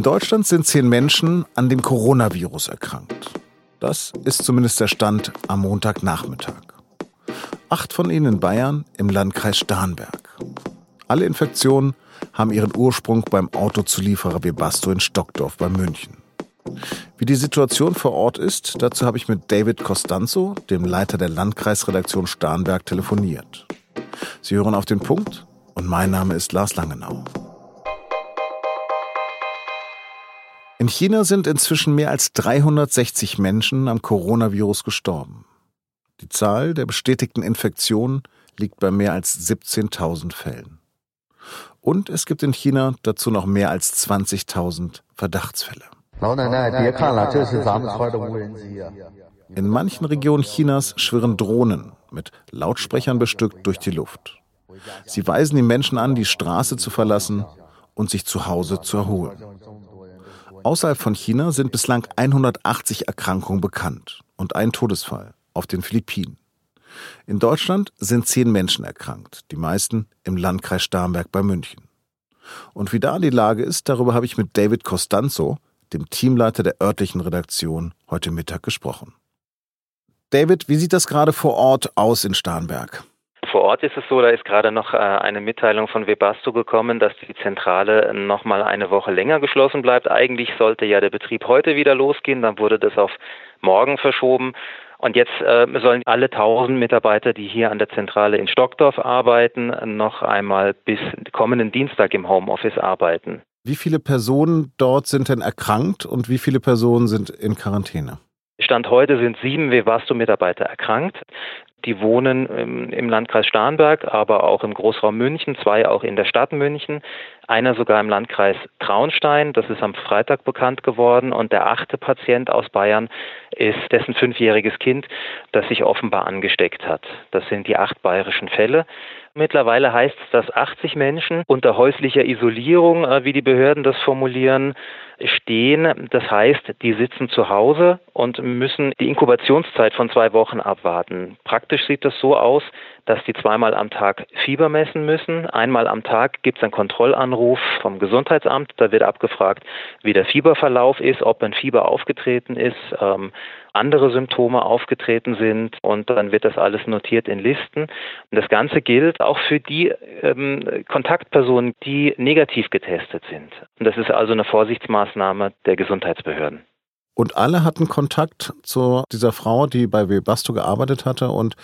In Deutschland sind zehn Menschen an dem Coronavirus erkrankt. Das ist zumindest der Stand am Montagnachmittag. Acht von ihnen in Bayern im Landkreis Starnberg. Alle Infektionen haben ihren Ursprung beim Autozulieferer Webasto in Stockdorf bei München. Wie die Situation vor Ort ist, dazu habe ich mit David Costanzo, dem Leiter der Landkreisredaktion Starnberg, telefoniert. Sie hören auf den Punkt und mein Name ist Lars Langenau. China sind inzwischen mehr als 360 Menschen am Coronavirus gestorben. Die Zahl der bestätigten Infektionen liegt bei mehr als 17.000 Fällen. Und es gibt in China dazu noch mehr als 20.000 Verdachtsfälle. In manchen Regionen Chinas schwirren Drohnen mit Lautsprechern bestückt durch die Luft. Sie weisen die Menschen an, die Straße zu verlassen und sich zu Hause zu erholen. Außerhalb von China sind bislang 180 Erkrankungen bekannt und ein Todesfall auf den Philippinen. In Deutschland sind zehn Menschen erkrankt, die meisten im Landkreis Starnberg bei München. Und wie da die Lage ist, darüber habe ich mit David Costanzo, dem Teamleiter der örtlichen Redaktion, heute Mittag gesprochen. David, wie sieht das gerade vor Ort aus in Starnberg? Vor Ort ist es so, da ist gerade noch äh, eine Mitteilung von Webasto gekommen, dass die Zentrale noch mal eine Woche länger geschlossen bleibt. Eigentlich sollte ja der Betrieb heute wieder losgehen, dann wurde das auf morgen verschoben. Und jetzt äh, sollen alle 1000 Mitarbeiter, die hier an der Zentrale in Stockdorf arbeiten, noch einmal bis kommenden Dienstag im Homeoffice arbeiten. Wie viele Personen dort sind denn erkrankt und wie viele Personen sind in Quarantäne? Stand heute sind sieben Wevasto-Mitarbeiter erkrankt. Die wohnen im Landkreis Starnberg, aber auch im Großraum München, zwei auch in der Stadt München, einer sogar im Landkreis Traunstein, das ist am Freitag bekannt geworden, und der achte Patient aus Bayern ist dessen fünfjähriges Kind, das sich offenbar angesteckt hat. Das sind die acht bayerischen Fälle. Mittlerweile heißt es, dass 80 Menschen unter häuslicher Isolierung, äh, wie die Behörden das formulieren, stehen. Das heißt, die sitzen zu Hause und müssen die Inkubationszeit von zwei Wochen abwarten. Praktisch sieht das so aus, dass die zweimal am Tag Fieber messen müssen. Einmal am Tag gibt es einen Kontrollanruf vom Gesundheitsamt. Da wird abgefragt, wie der Fieberverlauf ist, ob ein Fieber aufgetreten ist, ähm, andere Symptome aufgetreten sind und dann wird das alles notiert in Listen. Und das Ganze gilt auch für die ähm, Kontaktpersonen, die negativ getestet sind. Und das ist also eine Vorsichtsmaßnahme der Gesundheitsbehörden. Und alle hatten Kontakt zu dieser Frau, die bei Webasto gearbeitet hatte und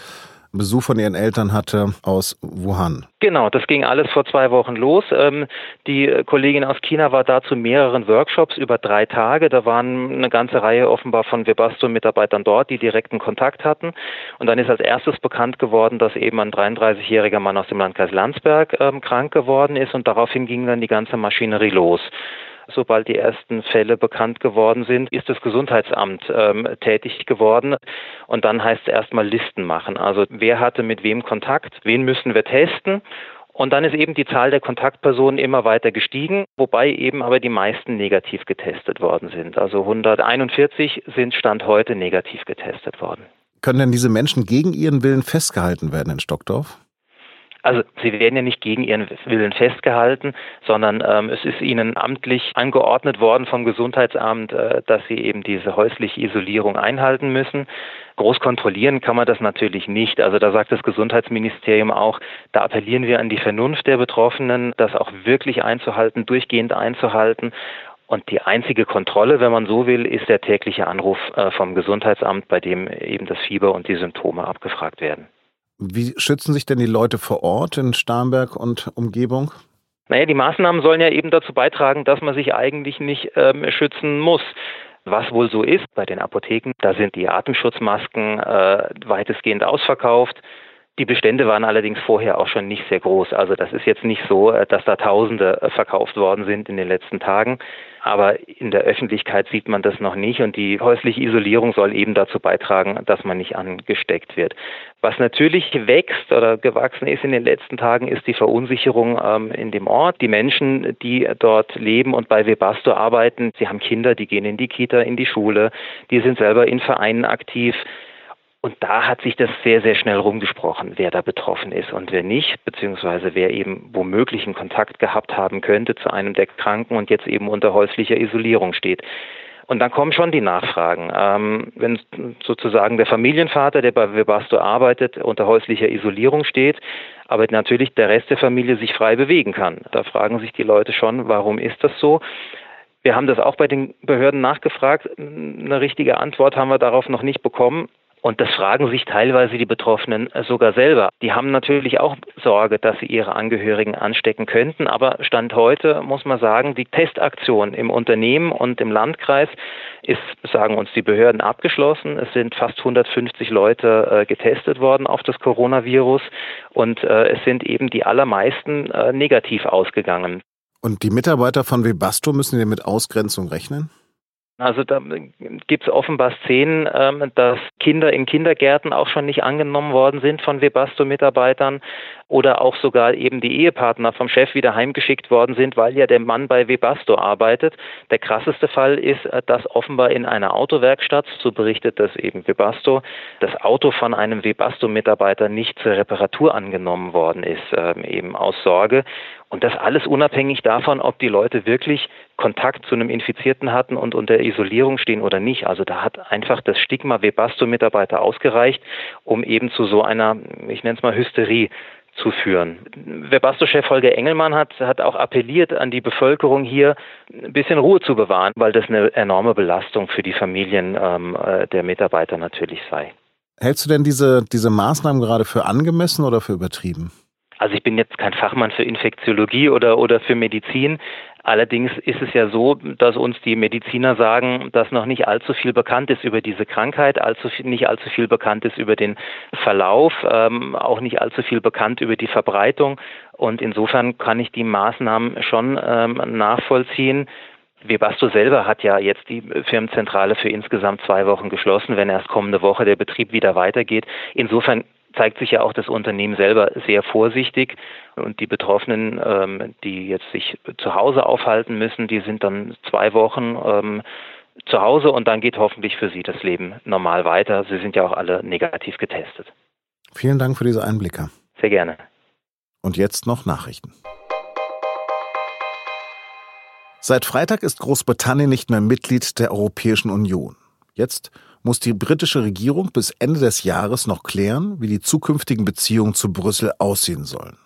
Besuch von ihren Eltern hatte aus Wuhan. Genau, das ging alles vor zwei Wochen los. Ähm, die Kollegin aus China war da zu mehreren Workshops über drei Tage. Da waren eine ganze Reihe offenbar von Webasto-Mitarbeitern dort, die direkten Kontakt hatten. Und dann ist als erstes bekannt geworden, dass eben ein 33-jähriger Mann aus dem Landkreis Landsberg ähm, krank geworden ist. Und daraufhin ging dann die ganze Maschinerie los. Sobald die ersten Fälle bekannt geworden sind, ist das Gesundheitsamt ähm, tätig geworden. Und dann heißt es erstmal Listen machen. Also wer hatte mit wem Kontakt, wen müssen wir testen. Und dann ist eben die Zahl der Kontaktpersonen immer weiter gestiegen, wobei eben aber die meisten negativ getestet worden sind. Also 141 sind Stand heute negativ getestet worden. Können denn diese Menschen gegen ihren Willen festgehalten werden in Stockdorf? Also sie werden ja nicht gegen ihren Willen festgehalten, sondern ähm, es ist ihnen amtlich angeordnet worden vom Gesundheitsamt, äh, dass sie eben diese häusliche Isolierung einhalten müssen. Groß kontrollieren kann man das natürlich nicht. Also da sagt das Gesundheitsministerium auch, da appellieren wir an die Vernunft der Betroffenen, das auch wirklich einzuhalten, durchgehend einzuhalten. Und die einzige Kontrolle, wenn man so will, ist der tägliche Anruf äh, vom Gesundheitsamt, bei dem eben das Fieber und die Symptome abgefragt werden. Wie schützen sich denn die Leute vor Ort in Starnberg und Umgebung? Naja, die Maßnahmen sollen ja eben dazu beitragen, dass man sich eigentlich nicht ähm, schützen muss. Was wohl so ist bei den Apotheken, da sind die Atemschutzmasken äh, weitestgehend ausverkauft. Die Bestände waren allerdings vorher auch schon nicht sehr groß. Also das ist jetzt nicht so, äh, dass da Tausende äh, verkauft worden sind in den letzten Tagen. Aber in der Öffentlichkeit sieht man das noch nicht und die häusliche Isolierung soll eben dazu beitragen, dass man nicht angesteckt wird. Was natürlich wächst oder gewachsen ist in den letzten Tagen, ist die Verunsicherung ähm, in dem Ort. Die Menschen, die dort leben und bei Webasto arbeiten, sie haben Kinder, die gehen in die Kita, in die Schule, die sind selber in Vereinen aktiv. Und da hat sich das sehr, sehr schnell rumgesprochen, wer da betroffen ist und wer nicht, beziehungsweise wer eben womöglich einen Kontakt gehabt haben könnte zu einem der Kranken und jetzt eben unter häuslicher Isolierung steht. Und dann kommen schon die Nachfragen. Ähm, wenn sozusagen der Familienvater, der bei Webasto arbeitet, unter häuslicher Isolierung steht, aber natürlich der Rest der Familie sich frei bewegen kann. Da fragen sich die Leute schon, warum ist das so? Wir haben das auch bei den Behörden nachgefragt. Eine richtige Antwort haben wir darauf noch nicht bekommen. Und das fragen sich teilweise die Betroffenen sogar selber. Die haben natürlich auch Sorge, dass sie ihre Angehörigen anstecken könnten. Aber Stand heute muss man sagen, die Testaktion im Unternehmen und im Landkreis ist, sagen uns die Behörden, abgeschlossen. Es sind fast 150 Leute äh, getestet worden auf das Coronavirus und äh, es sind eben die allermeisten äh, negativ ausgegangen. Und die Mitarbeiter von Webasto müssen ja mit Ausgrenzung rechnen? Also da gibt es offenbar Szenen, ähm, dass Kinder in Kindergärten auch schon nicht angenommen worden sind von Webasto-Mitarbeitern oder auch sogar eben die Ehepartner vom Chef wieder heimgeschickt worden sind, weil ja der Mann bei Webasto arbeitet. Der krasseste Fall ist, äh, dass offenbar in einer Autowerkstatt, so berichtet das eben Webasto, das Auto von einem Webasto-Mitarbeiter nicht zur Reparatur angenommen worden ist, ähm, eben aus Sorge. Und das alles unabhängig davon, ob die Leute wirklich Kontakt zu einem Infizierten hatten und unter Isolierung stehen oder nicht. Also da hat einfach das Stigma Webasto-Mitarbeiter ausgereicht, um eben zu so einer, ich nenne es mal Hysterie zu führen. Webasto-Chef Holger Engelmann hat, hat auch appelliert an die Bevölkerung hier, ein bisschen Ruhe zu bewahren, weil das eine enorme Belastung für die Familien ähm, äh, der Mitarbeiter natürlich sei. Hältst du denn diese, diese Maßnahmen gerade für angemessen oder für übertrieben? Also ich bin jetzt kein Fachmann für Infektiologie oder, oder für Medizin. Allerdings ist es ja so, dass uns die Mediziner sagen, dass noch nicht allzu viel bekannt ist über diese Krankheit, allzu viel, nicht allzu viel bekannt ist über den Verlauf, ähm, auch nicht allzu viel bekannt über die Verbreitung. Und insofern kann ich die Maßnahmen schon ähm, nachvollziehen. Webasto selber hat ja jetzt die Firmenzentrale für insgesamt zwei Wochen geschlossen, wenn erst kommende Woche der Betrieb wieder weitergeht. Insofern zeigt sich ja auch das Unternehmen selber sehr vorsichtig. Und die Betroffenen, ähm, die jetzt sich zu Hause aufhalten müssen, die sind dann zwei Wochen ähm, zu Hause und dann geht hoffentlich für sie das Leben normal weiter. Sie sind ja auch alle negativ getestet. Vielen Dank für diese Einblicke. Sehr gerne. Und jetzt noch Nachrichten. Seit Freitag ist Großbritannien nicht mehr Mitglied der Europäischen Union. Jetzt muss die britische Regierung bis Ende des Jahres noch klären, wie die zukünftigen Beziehungen zu Brüssel aussehen sollen.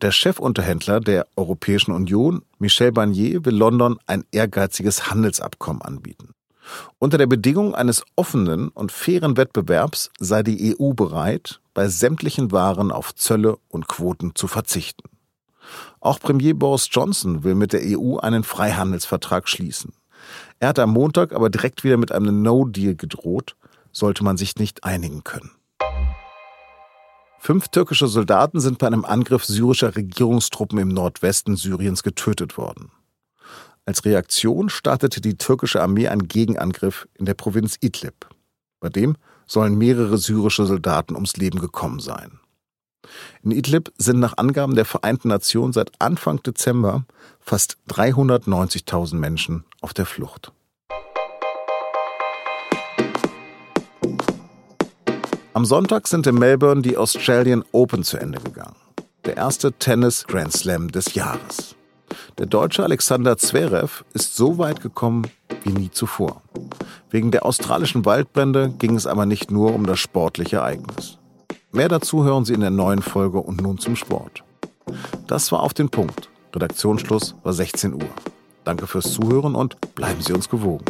Der Chefunterhändler der Europäischen Union, Michel Barnier, will London ein ehrgeiziges Handelsabkommen anbieten. Unter der Bedingung eines offenen und fairen Wettbewerbs sei die EU bereit, bei sämtlichen Waren auf Zölle und Quoten zu verzichten. Auch Premier Boris Johnson will mit der EU einen Freihandelsvertrag schließen. Er hat am Montag aber direkt wieder mit einem No-Deal gedroht, sollte man sich nicht einigen können. Fünf türkische Soldaten sind bei einem Angriff syrischer Regierungstruppen im Nordwesten Syriens getötet worden. Als Reaktion startete die türkische Armee einen Gegenangriff in der Provinz Idlib. Bei dem sollen mehrere syrische Soldaten ums Leben gekommen sein. In Idlib sind nach Angaben der Vereinten Nationen seit Anfang Dezember fast 390.000 Menschen auf der Flucht. Am Sonntag sind in Melbourne die Australian Open zu Ende gegangen. Der erste Tennis Grand Slam des Jahres. Der Deutsche Alexander Zverev ist so weit gekommen wie nie zuvor. Wegen der australischen Waldbrände ging es aber nicht nur um das sportliche Ereignis. Mehr dazu hören Sie in der neuen Folge und nun zum Sport. Das war auf den Punkt. Redaktionsschluss war 16 Uhr. Danke fürs Zuhören und bleiben Sie uns gewogen.